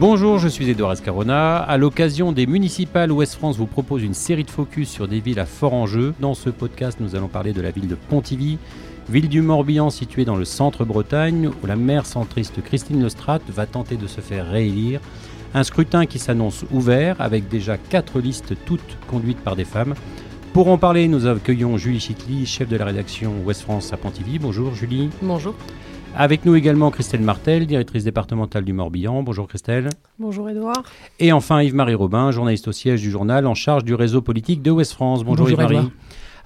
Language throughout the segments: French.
Bonjour, je suis Edouard Escarona. À l'occasion des municipales, Ouest France vous propose une série de focus sur des villes à fort enjeu. Dans ce podcast, nous allons parler de la ville de Pontivy, ville du Morbihan située dans le centre Bretagne, où la maire centriste Christine Lestrade va tenter de se faire réélire. Un scrutin qui s'annonce ouvert avec déjà quatre listes toutes conduites par des femmes. Pour en parler, nous accueillons Julie Chicly, chef de la rédaction Ouest France à Pontivy. Bonjour Julie. Bonjour. Avec nous également Christelle Martel, directrice départementale du Morbihan. Bonjour Christelle. Bonjour Edouard. Et enfin Yves-Marie Robin, journaliste au siège du journal en charge du réseau politique de Ouest France. Bonjour, Yves-Marie.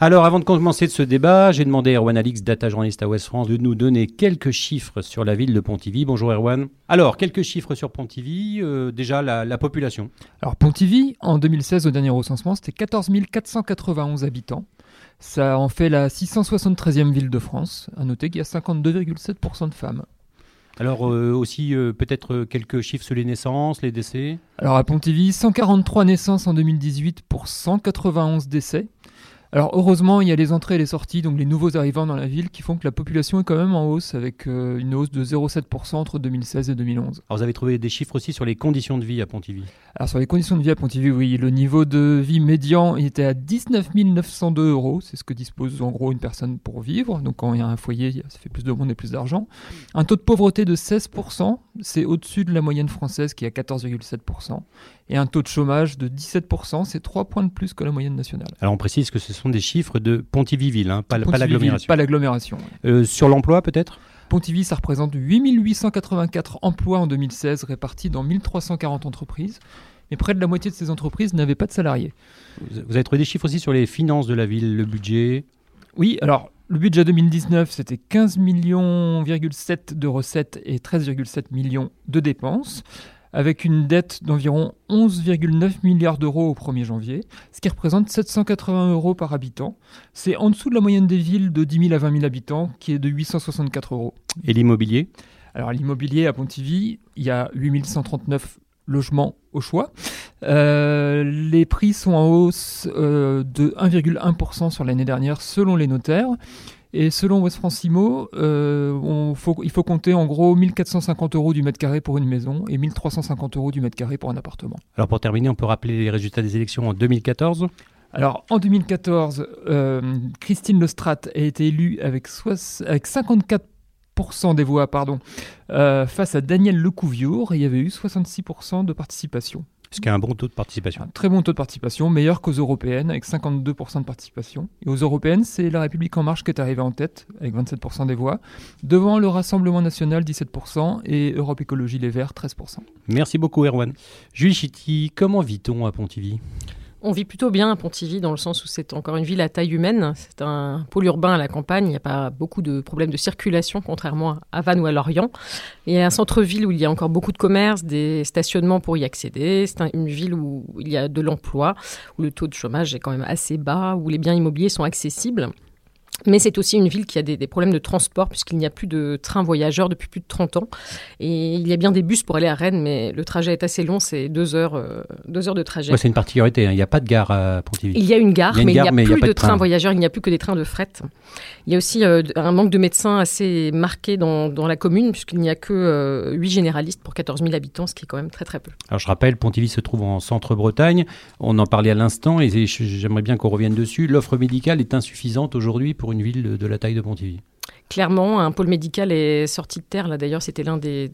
Alors, avant de commencer ce débat, j'ai demandé à Erwan Alix, data journaliste à Ouest France, de nous donner quelques chiffres sur la ville de Pontivy. Bonjour Erwan. Alors, quelques chiffres sur Pontivy. Euh, déjà, la, population. Alors, Pontivy, en 2016, au dernier recensement, c'était 14 491 habitants. Ça en fait la 673e ville de France. À noter qu'il y a 52,7% de femmes. Alors euh, aussi euh, peut-être quelques chiffres sur les naissances, les décès? Alors à Pontivy, 143 naissances en 2018 pour 191 décès. Alors heureusement, il y a les entrées et les sorties, donc les nouveaux arrivants dans la ville, qui font que la population est quand même en hausse, avec euh, une hausse de 0,7% entre 2016 et 2011. Alors vous avez trouvé des chiffres aussi sur les conditions de vie à Pontivy? Alors sur les conditions de vie à Pontivy, oui, le niveau de vie médian était à 19 902 euros, c'est ce que dispose en gros une personne pour vivre, donc quand il y a un foyer, ça fait plus de monde et plus d'argent. Un taux de pauvreté de 16%, c'est au-dessus de la moyenne française qui est à 14,7% et un taux de chômage de 17%, c'est 3 points de plus que la moyenne nationale. Alors on précise que ce sont des chiffres de Pontivy-Ville, hein, pas, l'agglomération. Pas l'agglomération. Euh, sur l'emploi peut-être? Pontivy, ça représente 8884 emplois en 2016 répartis dans 1340 entreprises. Mais près de la moitié de ces entreprises n'avaient pas de salariés. Vous avez trouvé des chiffres aussi sur les finances de la ville, le budget? Oui, alors le budget 2019, c'était 15,7 millions de recettes et 13,7 millions de dépenses avec une dette d'environ 11,9 milliards d'euros au 1er janvier, ce qui représente 780 euros par habitant. C'est en dessous de la moyenne des villes de 10 000 à 20 000 habitants, qui est de 864 euros. Et l'immobilier? Alors l'immobilier à Pontivy, il y a 8139 logements au choix. Euh, les prix sont en hausse euh, de 1,1% sur l'année dernière selon les notaires. Et selon West Francimo, euh, il faut compter en gros 1450 euros du mètre carré pour une maison et 1350 euros du mètre carré pour un appartement. Alors pour terminer, on peut rappeler les résultats des élections en 2014 alors, en 2014, euh, Christine Lestrat a été élue avec, avec 54% des voix pardon, euh, face à Daniel Lecouviour et il y avait eu 66% de participation. Ce qui est un bon taux de participation. Un très bon taux de participation, meilleur qu'aux européennes, avec 52% de participation. Et aux européennes, c'est La République En Marche qui est arrivée en tête, avec 27% des voix, devant le Rassemblement National, 17%, et Europe Écologie Les Verts, 13%. Merci beaucoup, Erwan. Julie Chiti, comment vit-on à Pontivy? On vit plutôt bien à Pontivy dans le sens où c'est encore une ville à taille humaine. C'est un pôle urbain à la campagne. Il n'y a pas beaucoup de problèmes de circulation, contrairement à Vannes ou à Lorient. Il y a un centre-ville où il y a encore beaucoup de commerces, des stationnements pour y accéder. C'est une ville où il y a de l'emploi, où le taux de chômage est quand même assez bas, où les biens immobiliers sont accessibles. Mais c'est aussi une ville qui a des, problèmes de transport puisqu'il n'y a plus de trains voyageurs depuis plus de 30 ans. Et il y a bien des bus pour aller à Rennes, mais le trajet est assez long, c'est deux heures, euh, deux heures de trajet. c'est une particularité, hein. il n'y a pas de gare à Pontivy. Il y a une gare, mais il n'y a, plus de, trains voyageurs, il n'y a plus que des trains de fret. Il y a aussi euh, un manque de médecins assez marqué dans, dans la commune puisqu'il n'y a que euh, 8 généralistes pour 14 000 habitants, ce qui est quand même très très peu. Alors je rappelle, Pontivy se trouve en centre-Bretagne, on en parlait à l'instant et j'aimerais bien qu'on revienne dessus. L'offre médicale est insuffisante aujourd'hui pour une ville de la taille de Pontivy clairement, un pôle médical est sorti de terre. Là, d'ailleurs, c'était l'un des,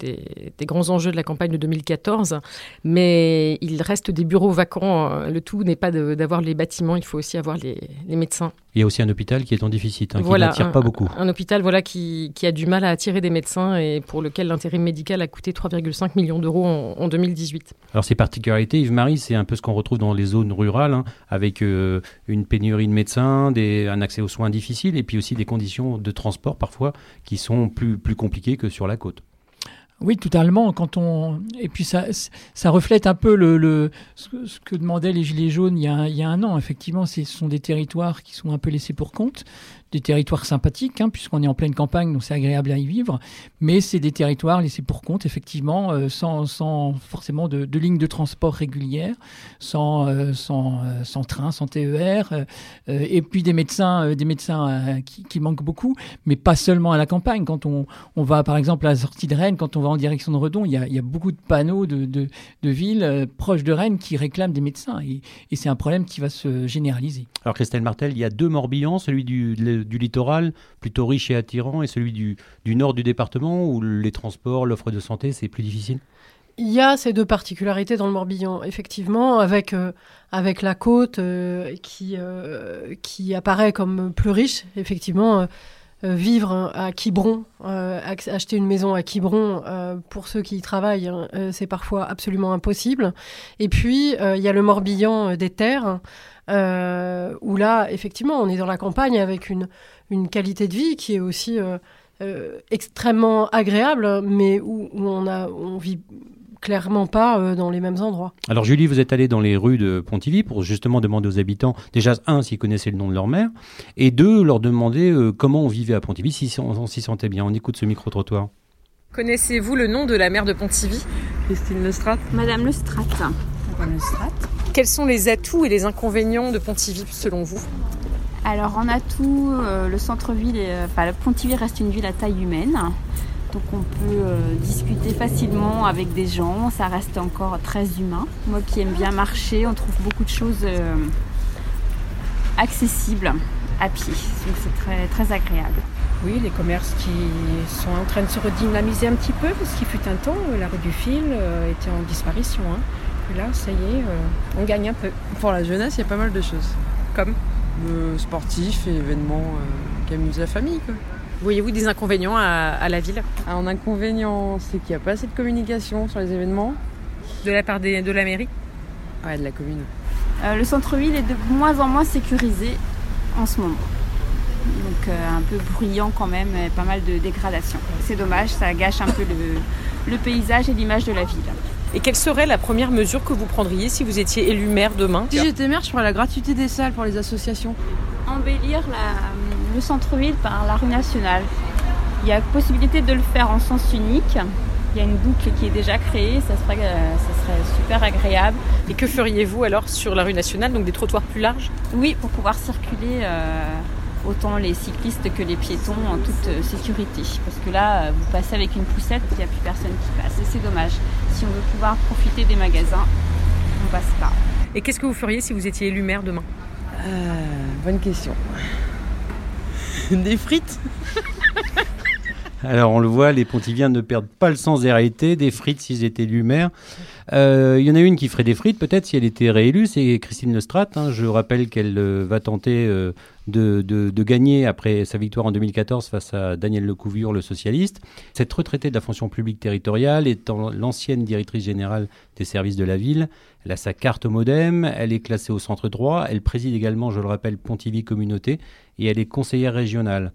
grands enjeux de la campagne de 2014. Mais il reste des bureaux vacants. Le tout n'est pas d'avoir les bâtiments, il faut aussi avoir les, médecins. Il y a aussi un hôpital qui est en déficit, hein, qui n'attire pas beaucoup. Un, hôpital voilà, qui, a du mal à attirer des médecins et pour lequel l'intérim médical a coûté 3,5 millions d'euros en, 2018. Alors ces particularités, Yves-Marie, c'est un peu ce qu'on retrouve dans les zones rurales, hein, avec euh, une pénurie de médecins, des, un accès aux soins difficile et puis aussi des conditions de transport parfois qui sont plus, plus que sur la côte. Oui, totalement. Quand on et puis ça, ça reflète un peu le, ce, que demandaient les gilets jaunes il y a, un an. Effectivement, ce sont des territoires qui sont un peu laissés pour compte. des territoires sympathiques, hein, puisqu'on est en pleine campagne, donc c'est agréable à y vivre. Mais c'est des territoires laissés pour compte, effectivement, euh, sans, sans, forcément de, de lignes de transport régulières, sans, euh, sans, euh, sans, train, sans TER, et puis des médecins, des médecins qui, qui, manquent beaucoup, mais pas seulement à la campagne. Quand on, on, va, par exemple, à la sortie de Rennes, quand on va en direction de Redon, il y a, il y a beaucoup de panneaux de, de, de villes proches de Rennes qui réclament des médecins, et, et c'est un problème qui va se généraliser. Alors, Christelle Martel, il y a deux Morbihan, celui du, du littoral, plutôt riche et attirant, et celui du, du nord du département, où les transports, l'offre de santé, c'est plus difficile? Il y a ces deux particularités dans le Morbihan, effectivement, avec, euh, avec la côte euh, qui, euh, qui apparaît comme plus riche. Effectivement, vivre à Quiberon, acheter une maison à Quiberon, pour ceux qui y travaillent, hein, c'est parfois absolument impossible. Et puis, il y a le Morbihan des terres, où là, effectivement, on est dans la campagne avec une, une qualité de vie qui est aussi extrêmement agréable, mais où, où on, a, on vit clairement pas euh, dans les mêmes endroits. Alors Julie, vous êtes allée dans les rues de Pontivy pour justement demander aux habitants, déjà, un, s'ils connaissaient le nom de leur mère, et deux, leur demander euh, comment on vivait à Pontivy, si on, s'y sentait bien. On écoute ce micro-trottoir. Connaissez-vous le nom de la mère de Pontivy? Christine Lestrat. Madame Lestrat. Madame Lestrat. Quels sont les atouts et les inconvénients de Pontivy selon vous? Alors en atout, euh, le centre-ville, enfin Pontivy reste une ville à taille humaine. Donc on peut euh, discuter facilement avec des gens, ça reste encore très humain. Moi qui aime bien marcher, on trouve beaucoup de choses euh, accessibles à pied, donc c'est très, très agréable. Oui, les commerces qui sont en train de se redynamiser un petit peu, parce qu'il fut un temps, la rue du Fil euh, était en disparition. Hein. Et là, ça y est, on gagne un peu. Pour la jeunesse, il y a pas mal de choses. Comme? Sportifs et événements qui amusent la famille. Voyez-vous des inconvénients à, la ville? Un inconvénient, c'est qu'il n'y a pas assez de communication sur les événements. De la part de la mairie? Ouais, de la commune. Euh, le centre-ville est de moins en moins sécurisé en ce moment. Donc euh, un peu bruyant quand même, pas mal de dégradation. C'est dommage, ça gâche un peu le, le paysage et l'image de la ville. Et quelle serait la première mesure que vous prendriez si vous étiez élu maire demain? Si j'étais maire, je ferais la gratuité des salles pour les associations. Embellir la, le centre-ville par la rue nationale. Il y a possibilité de le faire en sens unique. Il y a une boucle qui est déjà créée, ça serait, euh, ça serait super agréable. Et que feriez-vous alors sur la rue nationale, donc des trottoirs plus larges? Oui, pour pouvoir circuler euh, autant les cyclistes que les piétons en toute euh, sécurité. Parce que là, vous passez avec une poussette, il n'y a plus personne qui passe. Et c'est dommage. Si on veut pouvoir profiter des magasins, on passe pas. Et qu'est-ce que vous feriez si vous étiez élu maire demain? Bonne question. des frites Alors on le voit, les Pontiviens ne perdent pas le sens des réalités, des frites s'ils étaient élus maires. Euh, il y en a une qui ferait des frites peut-être si elle était réélue, c'est Christine Lestrade. Hein. Je rappelle qu'elle euh, va tenter euh, de, gagner après sa victoire en 2014 face à Daniel Lecouvure, le socialiste. Cette retraitée de la fonction publique territoriale étant l'ancienne directrice générale des services de la ville, elle a sa carte au modem, elle est classée au centre droit, elle préside également, je le rappelle, Pontivy Communauté et elle est conseillère régionale.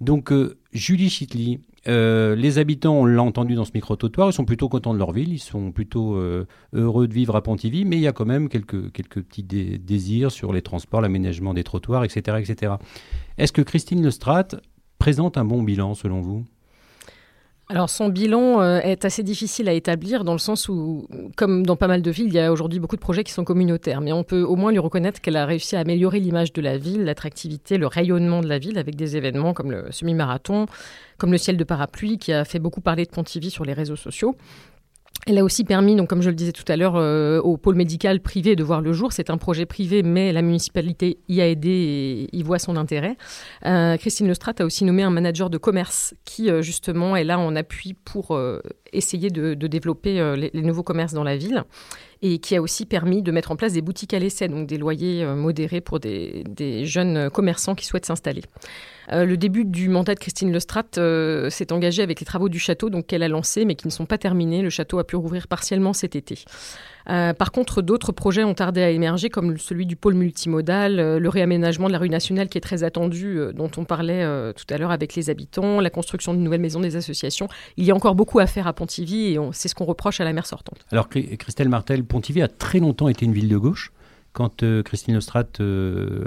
Donc Julie Chitli, euh, les habitants, on l'a entendu dans ce micro-trottoir, ils sont plutôt contents de leur ville, ils sont plutôt euh, heureux de vivre à Pontivy, mais il y a quand même quelques, quelques petits désirs sur les transports, l'aménagement des trottoirs, etc. etc. Est-ce que Christine Lestrade présente un bon bilan selon vous? Alors son bilan euh, est assez difficile à établir dans le sens où, comme dans pas mal de villes, il y a aujourd'hui beaucoup de projets qui sont communautaires, mais on peut au moins lui reconnaître qu'elle a réussi à améliorer l'image de la ville, l'attractivité, le rayonnement de la ville avec des événements comme le semi-marathon, comme le ciel de parapluie qui a fait beaucoup parler de Pontivy sur les réseaux sociaux. Elle a aussi permis, donc comme je le disais tout à l'heure, euh, au pôle médical privé de voir le jour. C'est un projet privé, mais la municipalité y a aidé et y voit son intérêt. Euh, Christine Lestrat a aussi nommé un manager de commerce qui, euh, justement, est là en appui pour essayer de, développer les, nouveaux commerces dans la ville et qui a aussi permis de mettre en place des boutiques à l'essai, donc des loyers modérés pour des jeunes commerçants qui souhaitent s'installer. Euh, le début du mandat de Christine Lestrat euh, s'est engagé avec les travaux du château, qu'elle a lancé, mais qui ne sont pas terminés. Le château a pu rouvrir partiellement cet été. Euh, par contre, d'autres projets ont tardé à émerger, comme celui du pôle multimodal, le réaménagement de la rue nationale qui est très attendu, dont on parlait tout à l'heure avec les habitants, la construction de nouvelles maisons des associations. Il y a encore beaucoup à faire à Pontivy et c'est ce qu'on reproche à la maire sortante. Alors, Christelle Martel, Pontivy a très longtemps été une ville de gauche. quand Christine Lestrade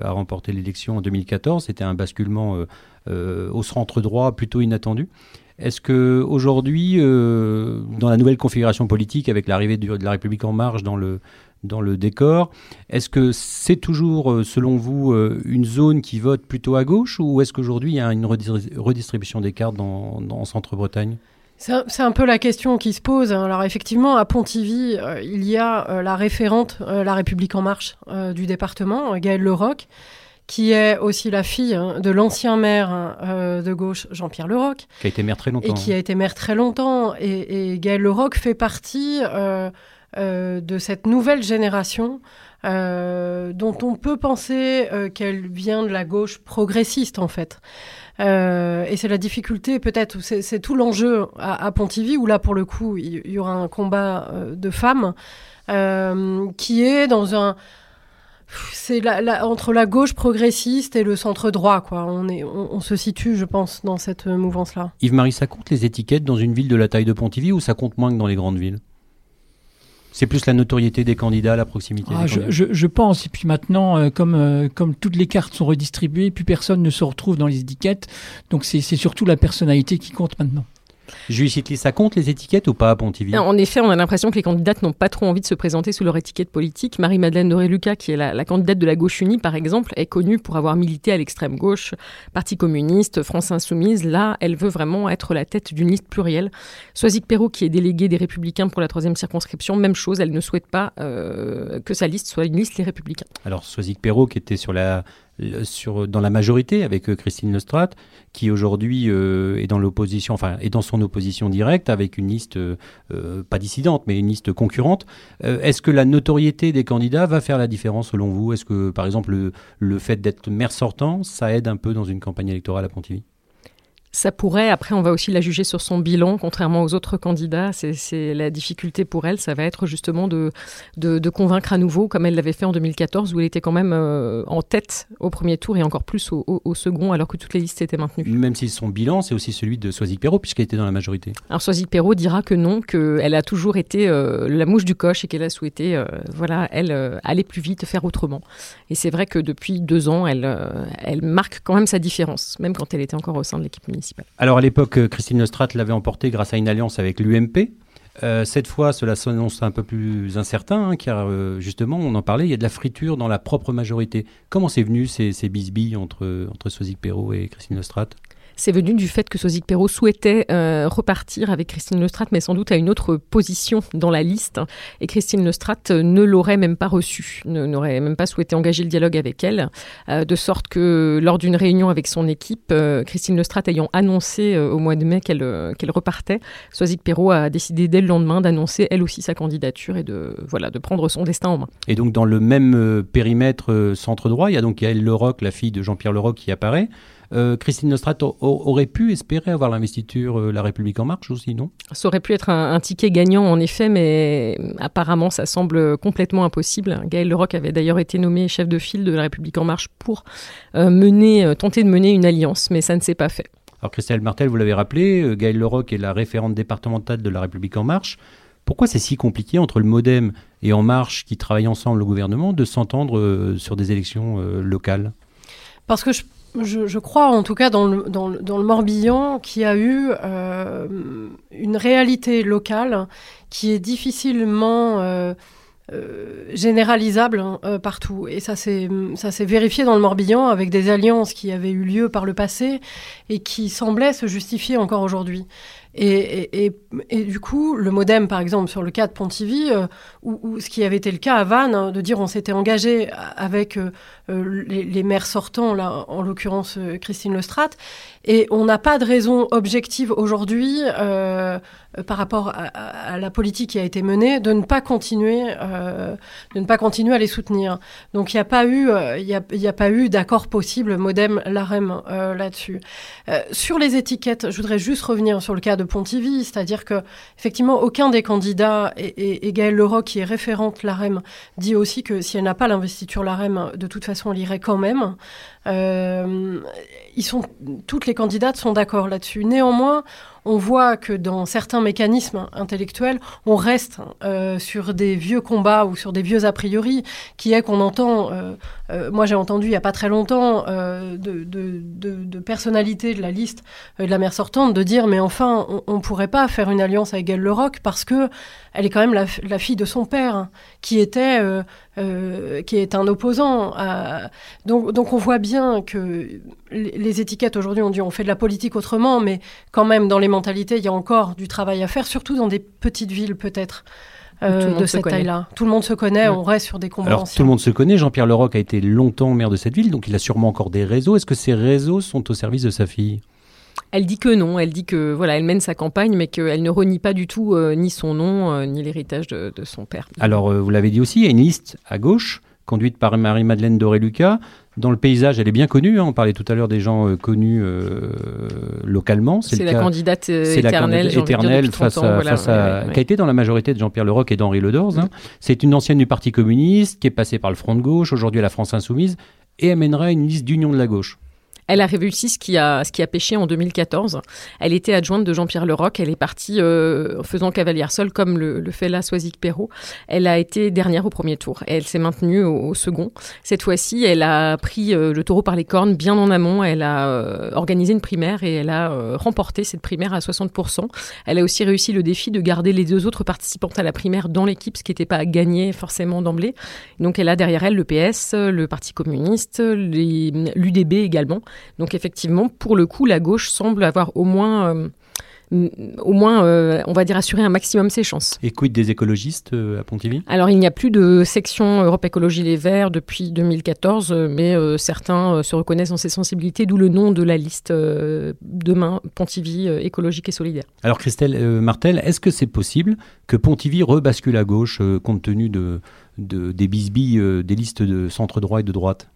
a remporté l'élection en 2014. C'était un basculement au centre droit plutôt inattendu. Est-ce que aujourd'hui, dans la nouvelle configuration politique, avec l'arrivée de la République en marche dans le dans décor. Est-ce que c'est toujours, euh, selon vous, euh, une zone qui vote plutôt à gauche ou est-ce qu'aujourd'hui il y a une redistribution des cartes dans, Centre-Bretagne? C'est un peu la question qui se pose. Alors effectivement, à Pontivy, euh, il y a la référente La République en marche du département, Gaëlle Leroc, qui est aussi la fille hein, de l'ancien maire de gauche, Jean-Pierre Leroc. Qui a été maire très longtemps. Et qui a été maire très longtemps. Et, et Gaëlle Leroc fait partie euh, de cette nouvelle génération euh, dont on peut penser euh, qu'elle vient de la gauche progressiste en fait. et c'est la difficulté peut-être, c'est tout l'enjeu à, Pontivy où là pour le coup il y, aura un combat de femmes qui est dans un c'est entre la gauche progressiste et le centre droit, quoi. On, est, on, se situe, je pense, dans cette mouvance-là. Yves-Marie, ça compte les étiquettes dans une ville de la taille de Pontivy ou ça compte moins que dans les grandes villes? C'est plus la notoriété des candidats, la proximité. Ah, je, pense. Et puis maintenant, euh, comme, euh, comme toutes les cartes sont redistribuées, plus personne ne se retrouve dans les étiquettes. Donc c'est surtout la personnalité qui compte maintenant. Julie Chitli, ça compte les étiquettes ou pas à Pontivy En effet, on a l'impression que les candidates n'ont pas trop envie de se présenter sous leur étiquette politique. Marie-Madeleine Doré-Lucas, qui est la, candidate de la gauche unie, par exemple, est connue pour avoir milité à l'extrême gauche, Parti communiste, France insoumise. Là, elle veut vraiment être la tête d'une liste plurielle. Soisic Perrault, qui est déléguée des Républicains pour la troisième circonscription, même chose, elle ne souhaite pas euh, que sa liste soit une liste les Républicains. Alors, Soisic Perrault, qui était sur la sur, dans la majorité avec euh, Christine Lestrade, qui aujourd'hui euh, est dans l'opposition, enfin est dans son opposition directe avec une liste euh, pas dissidente, mais une liste concurrente. Est-ce que la notoriété des candidats va faire la différence selon vous? Est-ce que par exemple le, le fait d'être maire sortant, ça aide un peu dans une campagne électorale à Pontivy? Ça pourrait, après on va aussi la juger sur son bilan, contrairement aux autres candidats, c'est la difficulté pour elle, ça va être justement de, de, convaincre à nouveau, comme elle l'avait fait en 2014, où elle était quand même euh, en tête au premier tour et encore plus au, second, alors que toutes les listes étaient maintenues. Même si son bilan, c'est aussi celui de Soisic Perrault, puisqu'elle était dans la majorité. Alors Soisic Perrault dira que non, qu'elle a toujours été euh, la mouche du coche et qu'elle a souhaité, euh, voilà, elle, aller plus vite, faire autrement. Et c'est vrai que depuis deux ans, elle, elle marque quand même sa différence, même quand elle était encore au sein de l'équipe alors à l'époque, euh, Christine Nostrat l'avait emporté grâce à une alliance avec l'UMP. Euh, cette fois, cela s'annonce un peu plus incertain, hein, car euh, justement, on en parlait, il y a de la friture dans la propre majorité. Comment c'est venu ces, ces bisbilles entre, entre Sozik Perrault et Christine Nostrat c'est venu du fait que Sozik Perrault souhaitait euh, repartir avec Christine Lestrade, mais sans doute à une autre position dans la liste. Et Christine Lestrade ne l'aurait même pas reçue, n'aurait même pas souhaité engager le dialogue avec elle, euh, de sorte que lors d'une réunion avec son équipe, euh, Christine Lestrade ayant annoncé au mois de mai qu'elle repartait, Sozik Perrault a décidé dès le lendemain d'annoncer elle aussi sa candidature et de, voilà, de prendre son destin en main. Et donc dans le même périmètre centre droit, il y a donc Yael Leroc, la fille de Jean-Pierre Leroc, qui apparaît. Euh, Christine Nostrat aurait pu espérer avoir l'investiture euh, La République en marche aussi, non? Ça aurait pu être un, ticket gagnant en effet, mais apparemment ça semble complètement impossible. Gaël Leroc avait d'ailleurs été nommé chef de file de La République en marche pour euh, mener, tenter de mener une alliance, mais ça ne s'est pas fait. Alors Christelle Martel, vous l'avez rappelé, Gaël Leroc est la référente départementale de La République en marche. Pourquoi c'est si compliqué entre le Modem et En Marche, qui travaillent ensemble au gouvernement, de s'entendre sur des élections locales? Parce que je crois en tout cas dans le, Morbihan qui a eu euh, une réalité locale qui est difficilement euh, euh, généralisable hein, partout. Et ça s'est vérifié dans le Morbihan avec des alliances qui avaient eu lieu par le passé et qui semblaient se justifier encore aujourd'hui. Et, du coup, le modem, par exemple, sur le cas de Pontivy, ou, ce qui avait été le cas à Vannes, hein, de dire on s'était engagé avec euh, euh, les, maires sortants, là, en l'occurrence Christine Lestrade, et on n'a pas de raison objective aujourd'hui, par rapport à, la politique qui a été menée, de ne pas continuer, de ne pas continuer à les soutenir. Donc il n'y a pas eu, d'accord possible modem l'AREM là-dessus. sur les étiquettes, je voudrais juste revenir sur le cas de Pontivy, c'est-à-dire que effectivement aucun des candidats et, et, Gaëlle Leroc qui est référente l'AREM dit aussi que si elle n'a pas l'investiture l'AREM, de toute façon elle irait quand même. Euh, ils sont toutes les candidates sont d'accord là-dessus. Néanmoins, on voit que dans certains mécanismes intellectuels, on reste euh, sur des vieux combats ou sur des vieux a priori, qui est qu'on entend, euh, moi j'ai entendu il n'y a pas très longtemps, de, de, de, personnalités de la liste de la mère sortante de dire mais enfin on ne pourrait pas faire une alliance avec Elle Leroc parce que elle est quand même la, fille de son père hein, qui était qui est un opposant. Donc on voit bien que les étiquettes aujourd'hui on dit on fait de la politique autrement, mais quand même dans les mentalité, il y a encore du travail à faire, surtout dans des petites villes peut-être. Euh, de cette taille-là. Tout le monde se connaît, on reste sur des combats Alors, Tout le monde se connaît. Jean-Pierre Leroc a été longtemps maire de cette ville, donc il a sûrement encore des réseaux. Est-ce que ces réseaux sont au service de sa fille? Elle dit que non, elle dit que voilà, elle mène sa campagne, mais qu'elle ne renie pas du tout euh, ni son nom, euh, ni l'héritage de, son père. Alors, vous l'avez dit aussi, il y a une liste à gauche, conduite par Marie-Madeleine Doré-Lucas, dans le paysage, elle est bien connue. Hein. On parlait tout à l'heure des gens euh, connus euh, localement. C'est la, candidate euh, éternelle, éternelle face à, face à qui a été dans la majorité de Jean-Pierre Leroc et d'Henri Ledors. Hein. C'est une ancienne du Parti communiste qui est passée par le Front de gauche, aujourd'hui à la France insoumise, et amènera une liste d'union de la gauche. Elle a réussi ce qui a, ce qui a pêché en 2014. Elle était adjointe de Jean-Pierre Leroc. Elle est partie euh, faisant cavalière seule, comme le, le fait la Soisic Perrault. Elle a été dernière au premier tour et elle s'est maintenue au, second. Cette fois-ci, elle a pris euh, le taureau par les cornes bien en amont. Elle a euh, organisé une primaire et elle a euh, remporté cette primaire à 60%. Elle a aussi réussi le défi de garder les deux autres participantes à la primaire dans l'équipe, ce qui n'était pas à gagner forcément d'emblée. Donc elle a derrière elle le PS, le Parti communiste, l'UDB également. Donc effectivement, pour le coup, la gauche semble avoir au moins... Euh, au moins, euh, on va dire, assurer un maximum ses chances. Et quid des écologistes euh, à Pontivy? Alors, il n'y a plus de section Europe Écologie Les Verts depuis 2014, mais certains se reconnaissent dans ces sensibilités, d'où le nom de la liste demain, Pontivy écologique et solidaire. Alors, Christelle Martel, est-ce que c'est possible que Pontivy rebascule à gauche compte tenu de, de des bisbilles des listes de centre droit et de droite?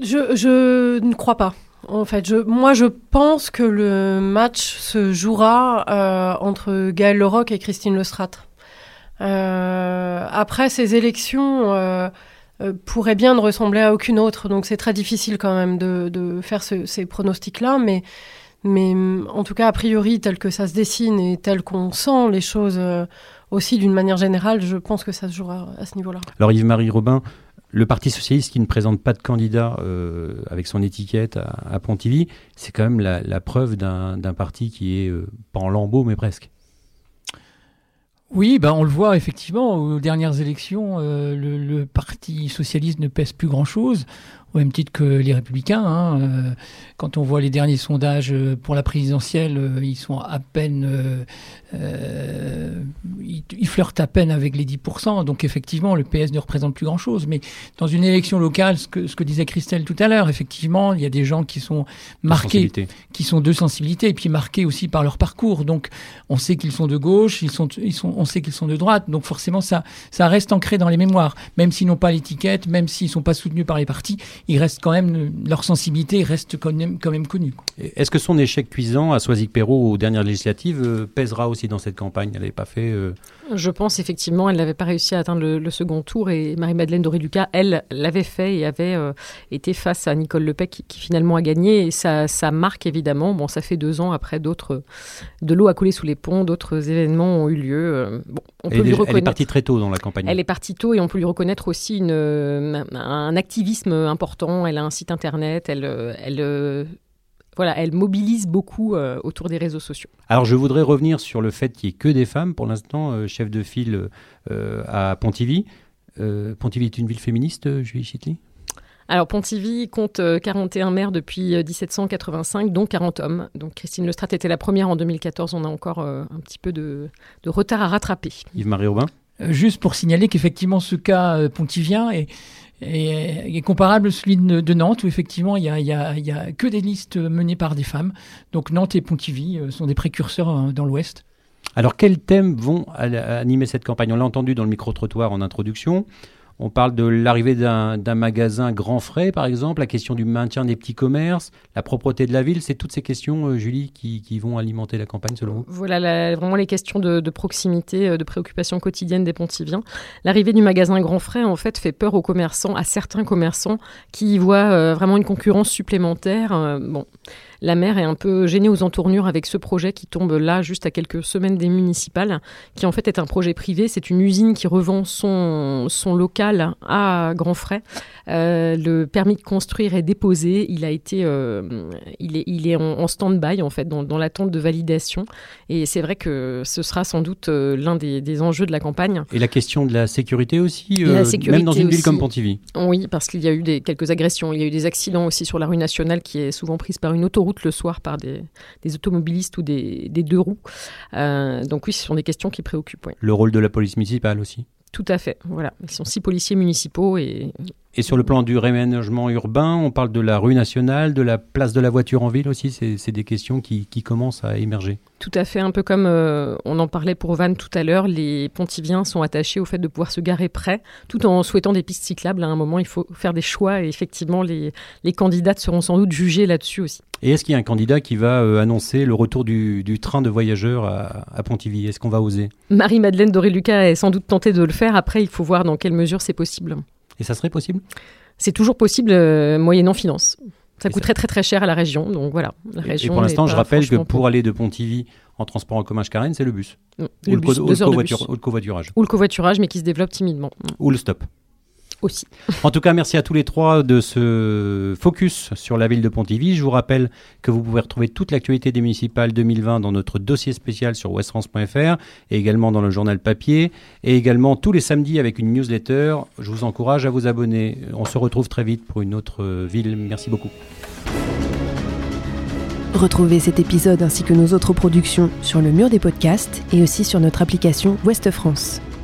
Je, ne crois pas. En fait, moi, je pense que le match se jouera euh, entre Gaël Leroc et Christine Lestrade. Euh, après, ces élections euh, pourraient bien ne ressembler à aucune autre, donc c'est très difficile quand même de, faire ces pronostics-là, mais, mais en tout cas, a priori, tel que ça se dessine et tel qu'on sent les choses aussi d'une manière générale, je pense que ça se jouera à ce niveau-là. Alors Yves-Marie Robin, le Parti socialiste qui ne présente pas de candidat euh, avec son étiquette à, Pontivy, c'est quand même la, preuve d'un parti qui est euh, pas en lambeaux, mais presque. Oui, ben on le voit effectivement aux dernières élections, euh, le, Parti socialiste ne pèse plus grand-chose au même titre que les républicains. Hein, euh, quand on voit les derniers sondages euh, pour la présidentielle, euh, ils sont à peine, ils, flirtent à peine avec les 10%. Donc effectivement, le PS ne représente plus grand-chose. Mais dans une élection locale, ce que, ce que disait Christelle tout à l'heure, effectivement, il y a des gens qui sont marqués, qui sont de sensibilité, et puis marqués aussi par leur parcours. Donc on sait qu'ils sont de gauche, ils sont, ils sont, on sait qu'ils sont de droite. Donc forcément, ça, ça reste ancré dans les mémoires, même s'ils n'ont pas l'étiquette, même s'ils sont pas soutenus par les partis ils restent quand même, leur sensibilité reste quand même, quand même connue. Est-ce que son échec cuisant à Soisic-Perrault aux dernières législatives euh, pèsera aussi dans cette campagne? Elle n'avait pas fait. Euh, Je pense effectivement, elle n'avait pas réussi à atteindre le, second tour et Marie-Madeleine Doré-Lucas, elle, l'avait fait et avait euh, été face à Nicole Lepec qui, qui, finalement a gagné. Et ça, ça marque évidemment, bon, ça fait deux ans après d'autres. De l'eau a coulé sous les ponts, d'autres événements ont eu lieu. Bon, on peut lui reconnaître. Elle est partie très tôt dans la campagne. Elle est partie tôt et on peut lui reconnaître aussi une, un activisme important elle a un site internet, elle, euh, elle, euh, voilà, elle mobilise beaucoup euh, autour des réseaux sociaux. Alors je voudrais revenir sur le fait qu'il n'y ait que des femmes pour l'instant, chef de file à Pontivy. Pontivy est une ville féministe, Julie Chitli alors Pontivy compte 41 maires depuis 1785, dont 40 hommes. Donc Christine Lestrade était la première en 2014. On a encore un petit peu de, retard à rattraper. Yves-Marie Aubin? Juste pour signaler qu'effectivement ce cas pontivien est, comparable à celui de, Nantes, où effectivement il n'y a, a, que des listes menées par des femmes. Donc Nantes et Pontivy euh, sont des précurseurs hein, dans l'Ouest. Alors quels thèmes vont animer cette campagne? On l'a entendu dans le micro-trottoir en introduction. On parle de l'arrivée d'un magasin grand frais, par exemple, la question du maintien des petits commerces, la propreté de la ville. C'est toutes ces questions, euh, Julie, qui, vont alimenter la campagne, selon vous? Voilà, vraiment les questions de, proximité, euh, de préoccupation quotidienne des Pontiviens. L'arrivée du magasin grand frais, en fait, fait peur aux commerçants, à certains commerçants qui y voient euh, vraiment une concurrence supplémentaire. bon. La maire est un peu gênée aux entournures avec ce projet qui tombe là juste à quelques semaines des municipales, qui en fait est un projet privé. C'est une usine qui revend son, son local à grands frais. Euh, le permis de construire est déposé. Il a été, euh, il est, il est en, stand-by en fait, dans, l'attente de validation. Et c'est vrai que ce sera sans doute euh, l'un des, enjeux de la campagne. Et la question de la sécurité aussi, même dans une ville comme Pontivy. Oui, parce qu'il y a eu des, quelques agressions, il y a eu des accidents aussi sur la rue nationale qui est souvent prise par une autoroute le soir par des, automobilistes ou des, deux roues. donc oui, ce sont des questions qui préoccupent. Le rôle de la police municipale aussi? Tout à fait. Voilà, ils sont six policiers municipaux et et sur le plan du réménagement urbain, on parle de la rue nationale, de la place de la voiture en ville aussi. C'est des questions qui, commencent à émerger. Tout à fait. Un peu comme euh, on en parlait pour Vannes tout à l'heure, les pontiviens sont attachés au fait de pouvoir se garer près, tout en souhaitant des pistes cyclables. À un moment, il faut faire des choix et effectivement, les, les candidats seront sans doute jugés là-dessus aussi. Et est-ce qu'il y a un candidat qui va euh, annoncer le retour du, train de voyageurs à, à Pontivy? Est-ce qu'on va oser? Marie-Madeleine Doré-Lucas est sans doute tentée de le faire. Après, il faut voir dans quelle mesure c'est possible. Et ça serait possible? C'est toujours possible euh, moyennant finance. Ça coûterait très très cher à la région, donc voilà. La région et pour l'instant, je rappelle que pour, aller de Pontivy en transport en commun Carène, c'est le bus. Mm. ou, le, covoiturage. Ou le covoiturage, mais qui se développe timidement. Ou le stop aussi. En tout cas, merci à tous les trois de ce focus sur la ville de Pontivy. Je vous rappelle que vous pouvez retrouver toute l'actualité des municipales 2020 dans notre dossier spécial sur westfrance.fr et également dans le journal papier et également tous les samedis avec une newsletter. Je vous encourage à vous abonner. On se retrouve très vite pour une autre ville. Merci beaucoup. Retrouvez cet épisode ainsi que nos autres productions sur le mur des podcasts et aussi sur notre application Ouest France.